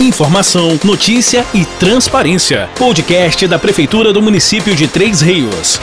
Informação, notícia e transparência. Podcast da Prefeitura do município de Três Rios.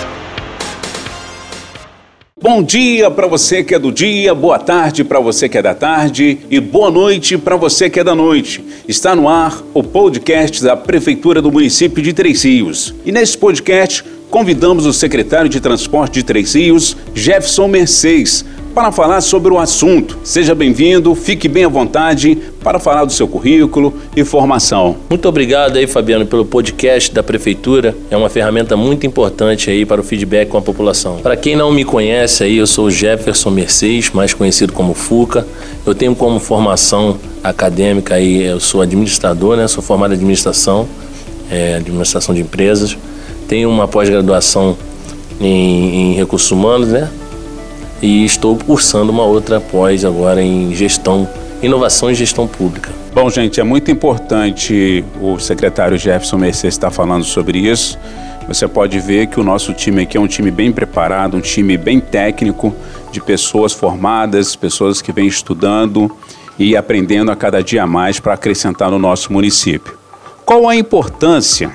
Bom dia para você que é do dia, boa tarde para você que é da tarde e boa noite para você que é da noite. Está no ar o podcast da Prefeitura do município de Três Rios. E nesse podcast convidamos o secretário de Transporte de Três Rios, Jefferson Mercedes, para falar sobre o assunto. Seja bem-vindo, fique bem à vontade para falar do seu currículo e formação. Muito obrigado aí, Fabiano, pelo podcast da Prefeitura. É uma ferramenta muito importante aí para o feedback com a população. Para quem não me conhece aí, eu sou Jefferson Mercedes, mais conhecido como Fuca. Eu tenho como formação acadêmica aí, eu sou administrador, né? Sou formado em administração, é, administração de empresas. Tenho uma pós-graduação em, em recursos humanos, né? E estou cursando uma outra pós agora em gestão, inovação e gestão pública. Bom, gente, é muito importante o secretário Jefferson Mercedes estar falando sobre isso. Você pode ver que o nosso time aqui é um time bem preparado, um time bem técnico, de pessoas formadas, pessoas que vêm estudando e aprendendo a cada dia mais para acrescentar no nosso município. Qual a importância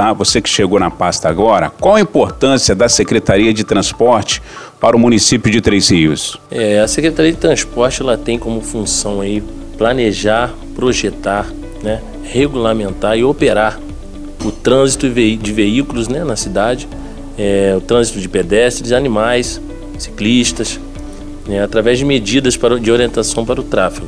tá? Você que chegou na pasta agora, qual a importância da Secretaria de Transporte para o município de Três Rios? É, a Secretaria de Transporte ela tem como função aí planejar, projetar, né, regulamentar e operar o trânsito de veículos né, na cidade, é, o trânsito de pedestres, animais, ciclistas, né, através de medidas para, de orientação para o tráfego.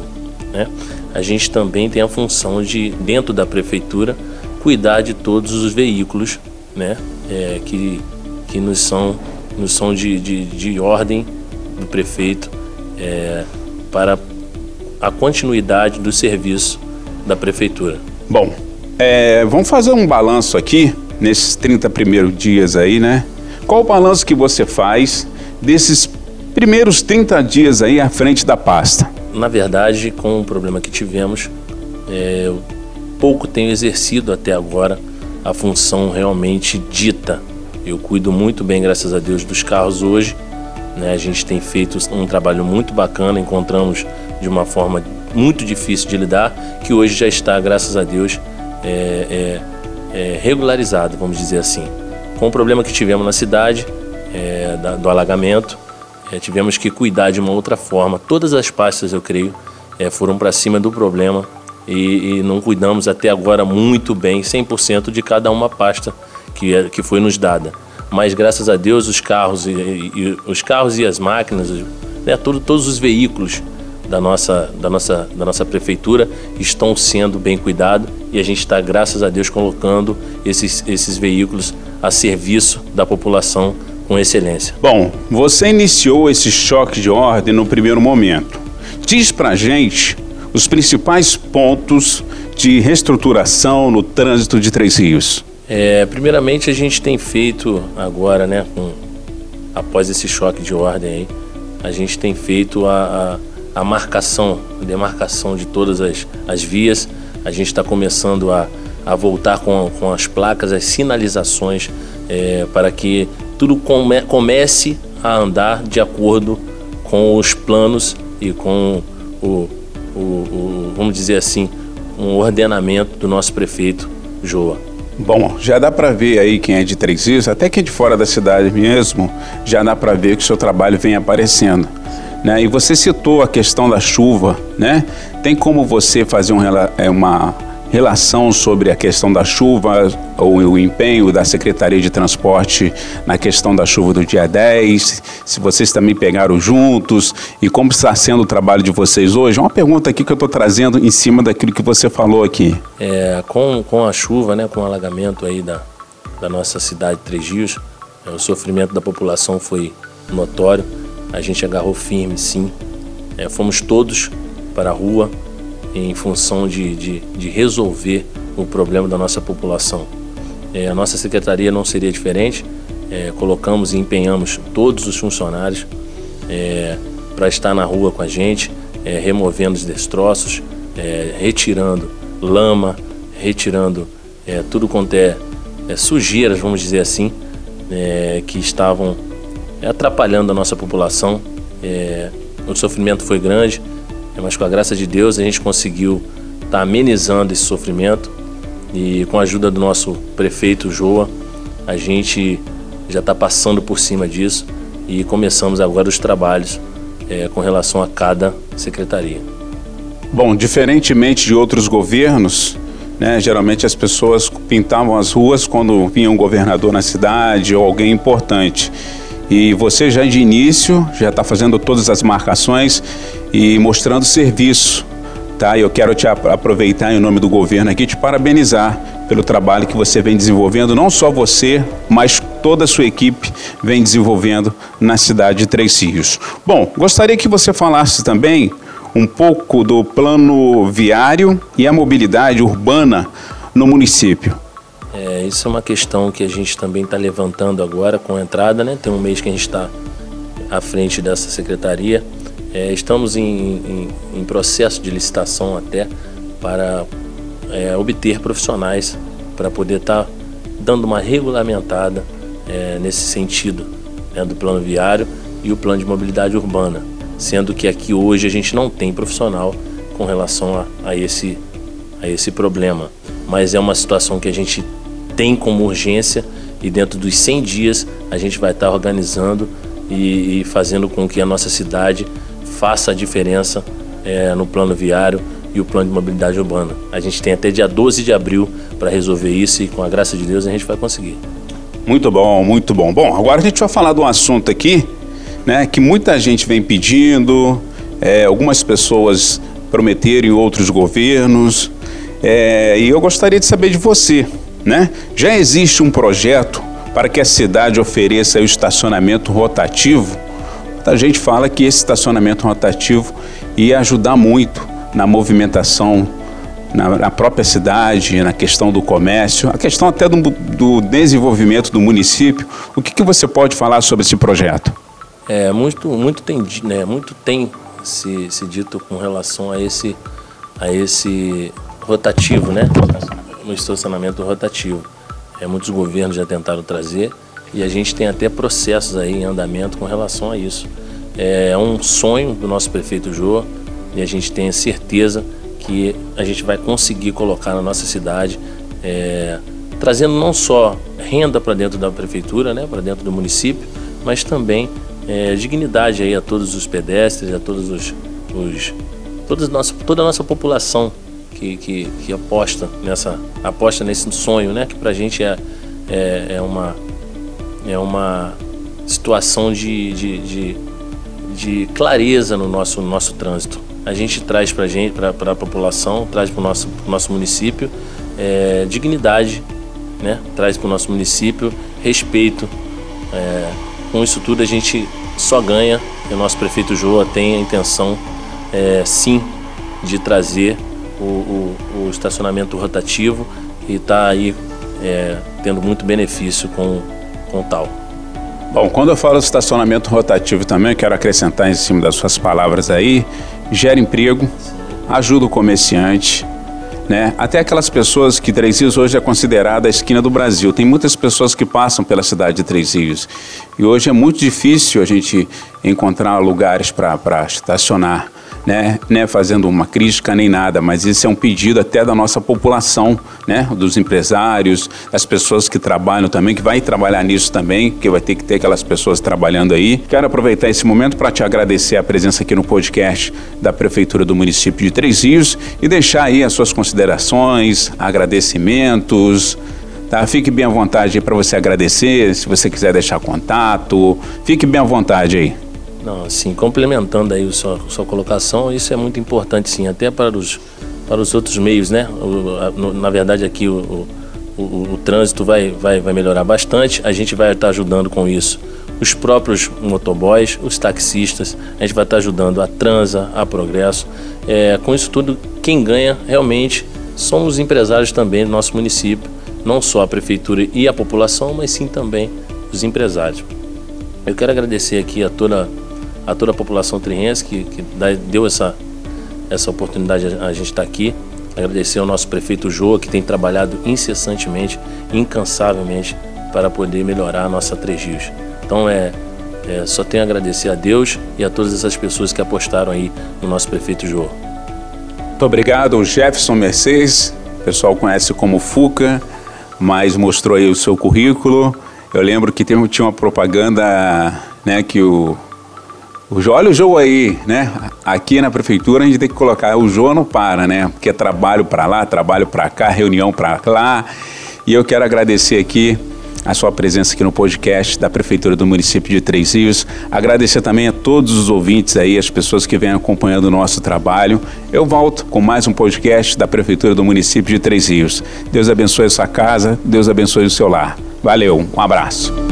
Né? A gente também tem a função de, dentro da prefeitura, cuidar de todos os veículos né, é, que, que nos são, nos são de, de, de ordem do prefeito é, para a continuidade do serviço da prefeitura. Bom, é, vamos fazer um balanço aqui nesses 30 primeiros dias aí, né? Qual o balanço que você faz desses primeiros 30 dias aí à frente da pasta? Na verdade, com o problema que tivemos, é, pouco tenho exercido até agora a função realmente dita. Eu cuido muito bem, graças a Deus, dos carros hoje. Né? A gente tem feito um trabalho muito bacana, encontramos de uma forma muito difícil de lidar, que hoje já está, graças a Deus, é, é, é regularizado, vamos dizer assim. Com o problema que tivemos na cidade, é, da, do alagamento, é, tivemos que cuidar de uma outra forma. Todas as pastas, eu creio, é, foram para cima do problema e, e não cuidamos até agora muito bem, 100% de cada uma pasta que, é, que foi nos dada. Mas graças a Deus os carros e, e os carros e as máquinas, né, todo, todos os veículos da nossa, da, nossa, da nossa prefeitura estão sendo bem cuidados e a gente está, graças a Deus, colocando esses, esses veículos a serviço da população com excelência. Bom, você iniciou esse choque de ordem no primeiro momento. Diz pra gente os principais pontos de reestruturação no trânsito de Três Rios? É, primeiramente, a gente tem feito agora, né, com, após esse choque de ordem aí, a gente tem feito a, a, a marcação, a demarcação de todas as, as vias. A gente está começando a, a voltar com, com as placas, as sinalizações, é, para que tudo come, comece a andar de acordo com os planos e com o, o, o, vamos dizer assim, um ordenamento do nosso prefeito Joa. Bom, já dá para ver aí quem é de Três Rios, até quem é de fora da cidade mesmo, já dá para ver que o seu trabalho vem aparecendo. Né? E você citou a questão da chuva, né? Tem como você fazer um, é, uma relação sobre a questão da chuva, ou o empenho da Secretaria de Transporte na questão da chuva do dia 10, se vocês também pegaram juntos e como está sendo o trabalho de vocês hoje. Uma pergunta aqui que eu estou trazendo em cima daquilo que você falou aqui. É, com, com a chuva, né, com o alagamento aí da, da nossa cidade de Três Rios, é, o sofrimento da população foi notório. A gente agarrou firme, sim. É, fomos todos para a rua, em função de, de, de resolver o problema da nossa população. É, a nossa secretaria não seria diferente, é, colocamos e empenhamos todos os funcionários é, para estar na rua com a gente, é, removendo os destroços, é, retirando lama, retirando é, tudo quanto é, sujeiras, vamos dizer assim, que estavam atrapalhando a nossa população. o sofrimento foi grande, mas com a graça de Deus a gente conseguiu estar tá amenizando esse sofrimento e com a ajuda do nosso prefeito Joa, a gente já está passando por cima disso e começamos agora os trabalhos é, com relação a cada secretaria. Bom, diferentemente de outros governos, né, geralmente as pessoas pintavam as ruas quando vinha um governador na cidade ou alguém importante. E você já de início já está fazendo todas as marcações e mostrando serviço. Tá? Eu quero te aproveitar em nome do governo aqui te parabenizar pelo trabalho que você vem desenvolvendo, não só você, mas toda a sua equipe vem desenvolvendo na cidade de Três Rios. Bom, gostaria que você falasse também um pouco do plano viário e a mobilidade urbana no município. É, isso é uma questão que a gente também está levantando agora com a entrada, né? Tem um mês que a gente está à frente dessa secretaria. É, estamos em, em, em, processo de licitação até para é, obter profissionais para poder estar tá dando uma regulamentada é, nesse sentido né, do plano viário e o plano de mobilidade urbana, sendo que aqui hoje a gente não tem profissional com relação a, a esse, a esse problema, mas é uma situação que a gente tem como urgência e dentro dos 100 dias a gente vai estar organizando e, e fazendo com que a nossa cidade faça a diferença é, no plano viário e o plano de mobilidade urbana. A gente tem até dia 12 de abril para resolver isso e com a graça de Deus a gente vai conseguir. Muito bom, muito bom. Bom, agora a gente vai falar de um assunto aqui, né, que muita gente vem pedindo, é, algumas pessoas prometeram em outros governos, é, e eu gostaria de saber de você. Né? Já existe um projeto para que a cidade ofereça o estacionamento rotativo? A gente fala que esse estacionamento rotativo ia ajudar muito na movimentação na, na, própria cidade, na questão do comércio, a questão até do, do desenvolvimento do município. O que, que, você pode falar sobre esse projeto? É, muito, muito tem, né, muito tem se, se dito com relação a esse, a esse rotativo, né? no estacionamento rotativo. É, muitos governos já tentaram trazer e a gente tem até processos aí em andamento com relação a isso. É um sonho do nosso prefeito Jô e a gente tem certeza que a gente vai conseguir colocar na nossa cidade, é, trazendo não só renda para dentro da prefeitura, né, para dentro do município, mas também é, dignidade aí a todos os pedestres, a todos os, os toda, a nossa, toda a nossa população que, que, que aposta nessa aposta nesse sonho, né? Que para a gente é, é, é, uma é uma situação de, de, de, de, clareza no nosso no nosso trânsito. A gente traz para gente, para a população, traz para o nosso nosso município é, dignidade, né? Traz para o nosso município respeito. É, com isso tudo a gente só ganha. E o nosso prefeito Joa tem a intenção, é, sim, de trazer o, o, o estacionamento rotativo e está aí é, tendo muito benefício com, Bom, quando eu falo estacionamento rotativo também, quero acrescentar em cima das suas palavras aí, gera emprego, ajuda o comerciante, né? Até aquelas pessoas que Três Rios hoje é considerada a esquina do Brasil. Tem muitas pessoas que passam pela cidade de Três Rios. E hoje é muito difícil a gente encontrar lugares para estacionar né, né, fazendo uma crítica nem nada, mas isso é um pedido até da nossa população, né, dos empresários, das pessoas que trabalham também, que vai trabalhar nisso também, que vai ter que ter aquelas pessoas trabalhando aí. Quero aproveitar esse momento para te agradecer a presença aqui no podcast da Prefeitura do município de Três Rios e deixar aí as suas considerações, agradecimentos. Tá? Fique bem à vontade para você agradecer, se você quiser deixar contato, fique bem à vontade aí. Não, assim, complementando aí a sua, sua colocação, isso é muito importante sim, até para os, para os outros meios, né? O, a, na verdade aqui o, o, o, trânsito vai, vai, vai melhorar bastante, a gente vai estar ajudando com isso. Os próprios motoboys, os taxistas, a gente vai estar ajudando a Transa, a Progresso. É, com isso tudo, quem ganha realmente são os empresários também do nosso município, não só a prefeitura e a população, mas sim também os empresários. Eu quero agradecer aqui a toda a toda a população triense que, que deu essa, essa oportunidade a, a gente estar tá aqui. Agradecer ao nosso prefeito Joa, que tem trabalhado incessantemente, incansavelmente, para poder melhorar a nossa Três Rios. Então, é, é, só tenho a agradecer a Deus e a todas essas pessoas que apostaram aí no nosso prefeito Joa. Muito obrigado, Jefferson Mercedes. O pessoal conhece como Fuca, mas mostrou aí o seu currículo. Eu lembro que tinha uma propaganda, né, que o olha o Jô aí, né? Aqui na prefeitura a gente tem que colocar o Jô não para, né? Porque é trabalho para lá, trabalho para cá, reunião para lá. E eu quero agradecer aqui a sua presença aqui no podcast da Prefeitura do município de Três Rios. Agradecer também a todos os ouvintes aí, as pessoas que vêm acompanhando o nosso trabalho. Eu volto com mais um podcast da Prefeitura do município de Três Rios. Deus abençoe a sua casa, Deus abençoe o seu lar. Valeu, um abraço.